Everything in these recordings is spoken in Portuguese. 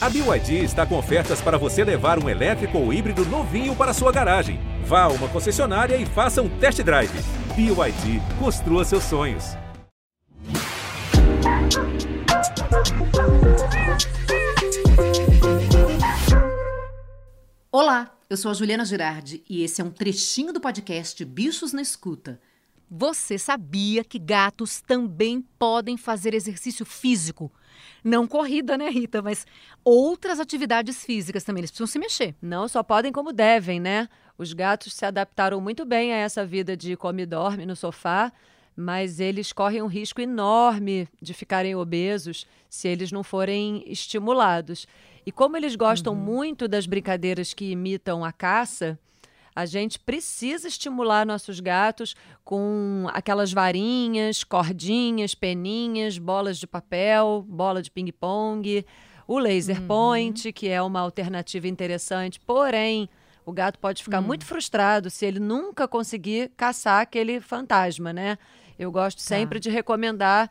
A BYD está com ofertas para você levar um elétrico ou híbrido novinho para sua garagem. Vá a uma concessionária e faça um test drive. BYD, construa seus sonhos. Olá, eu sou a Juliana Girardi e esse é um trechinho do podcast Bichos na Escuta. Você sabia que gatos também podem fazer exercício físico? Não corrida, né, Rita? Mas outras atividades físicas também. Eles precisam se mexer. Não só podem, como devem, né? Os gatos se adaptaram muito bem a essa vida de come e dorme no sofá, mas eles correm um risco enorme de ficarem obesos se eles não forem estimulados. E como eles gostam uhum. muito das brincadeiras que imitam a caça, a gente precisa estimular nossos gatos com aquelas varinhas, cordinhas, peninhas, bolas de papel, bola de ping-pong, o laser uhum. point, que é uma alternativa interessante, porém. O gato pode ficar uhum. muito frustrado se ele nunca conseguir caçar aquele fantasma, né? Eu gosto sempre tá. de recomendar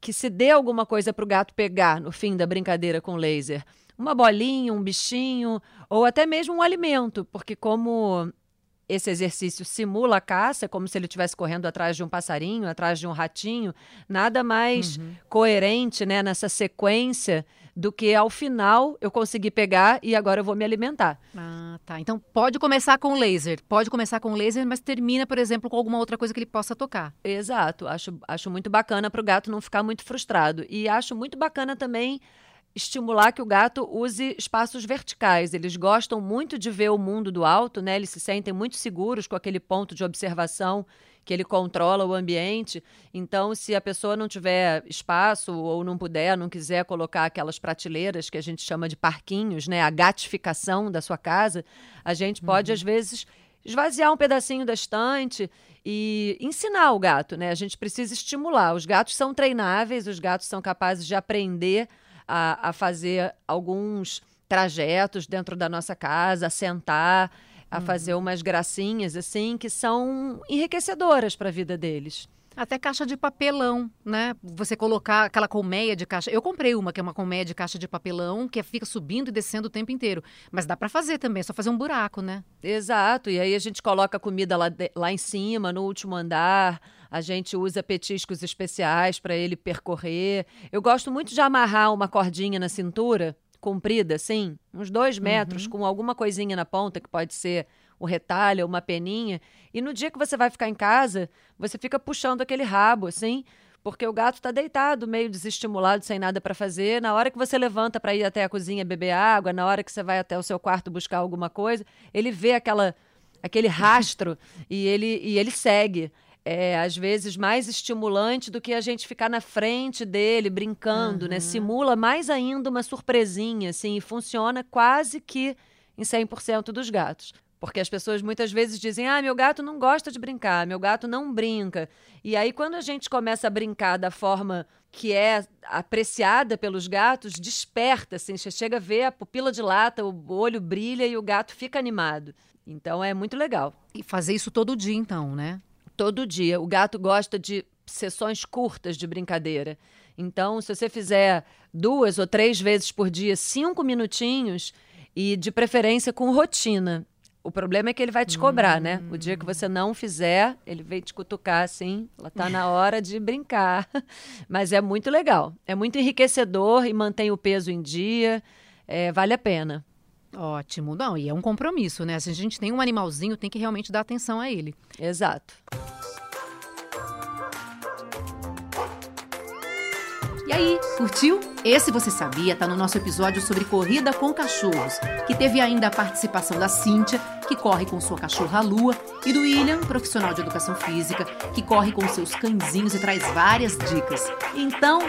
que se dê alguma coisa para o gato pegar no fim da brincadeira com laser uma bolinha, um bichinho, ou até mesmo um alimento, porque como esse exercício simula a caça, como se ele estivesse correndo atrás de um passarinho, atrás de um ratinho, nada mais uhum. coerente né, nessa sequência do que ao final eu consegui pegar e agora eu vou me alimentar. Ah, tá. Então pode começar com laser. Pode começar com laser, mas termina, por exemplo, com alguma outra coisa que ele possa tocar. Exato. Acho, acho muito bacana para o gato não ficar muito frustrado. E acho muito bacana também estimular que o gato use espaços verticais. Eles gostam muito de ver o mundo do alto, né? Eles se sentem muito seguros com aquele ponto de observação que ele controla o ambiente. Então, se a pessoa não tiver espaço ou não puder, não quiser colocar aquelas prateleiras que a gente chama de parquinhos, né, a gatificação da sua casa, a gente pode uhum. às vezes esvaziar um pedacinho da estante e ensinar o gato, né? A gente precisa estimular. Os gatos são treináveis, os gatos são capazes de aprender a, a fazer alguns trajetos dentro da nossa casa, a sentar, a uhum. fazer umas gracinhas assim que são enriquecedoras para a vida deles. Até caixa de papelão, né? Você colocar aquela colmeia de caixa. Eu comprei uma que é uma colmeia de caixa de papelão que fica subindo e descendo o tempo inteiro. Mas dá para fazer também, é só fazer um buraco, né? Exato. E aí a gente coloca a comida lá, de, lá em cima, no último andar. A gente usa petiscos especiais para ele percorrer. Eu gosto muito de amarrar uma cordinha na cintura, comprida, assim, uns dois metros, uhum. com alguma coisinha na ponta, que pode ser o retalho, uma peninha. E no dia que você vai ficar em casa, você fica puxando aquele rabo, assim, porque o gato está deitado, meio desestimulado, sem nada para fazer. Na hora que você levanta para ir até a cozinha beber água, na hora que você vai até o seu quarto buscar alguma coisa, ele vê aquela aquele rastro e ele e ele segue é, às vezes, mais estimulante do que a gente ficar na frente dele brincando, né? uhum. né? Simula mais ainda uma surpresinha, assim, e funciona quase que em 100% dos gatos. Porque as pessoas muitas vezes dizem: ah, meu gato não gosta de brincar, meu gato não brinca. E aí, quando a gente começa a brincar da forma que é apreciada pelos gatos, desperta, assim, você chega a ver a pupila dilata, o olho brilha e o gato fica animado. Então é muito legal. E fazer isso todo dia, então, né? Todo dia. O gato gosta de sessões curtas de brincadeira. Então, se você fizer duas ou três vezes por dia, cinco minutinhos, e de preferência com rotina. O problema é que ele vai te cobrar, hum. né? O dia que você não fizer, ele vem te cutucar assim, ela tá na hora de brincar. Mas é muito legal. É muito enriquecedor e mantém o peso em dia. É, vale a pena. Ótimo. Não, e é um compromisso, né? Se a gente tem um animalzinho, tem que realmente dar atenção a ele. Exato. Aí, curtiu? Esse Você Sabia tá no nosso episódio sobre corrida com cachorros, que teve ainda a participação da Cíntia, que corre com sua cachorra Lua, e do William, profissional de educação física, que corre com seus cãezinhos e traz várias dicas. Então,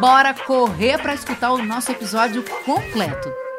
bora correr para escutar o nosso episódio completo.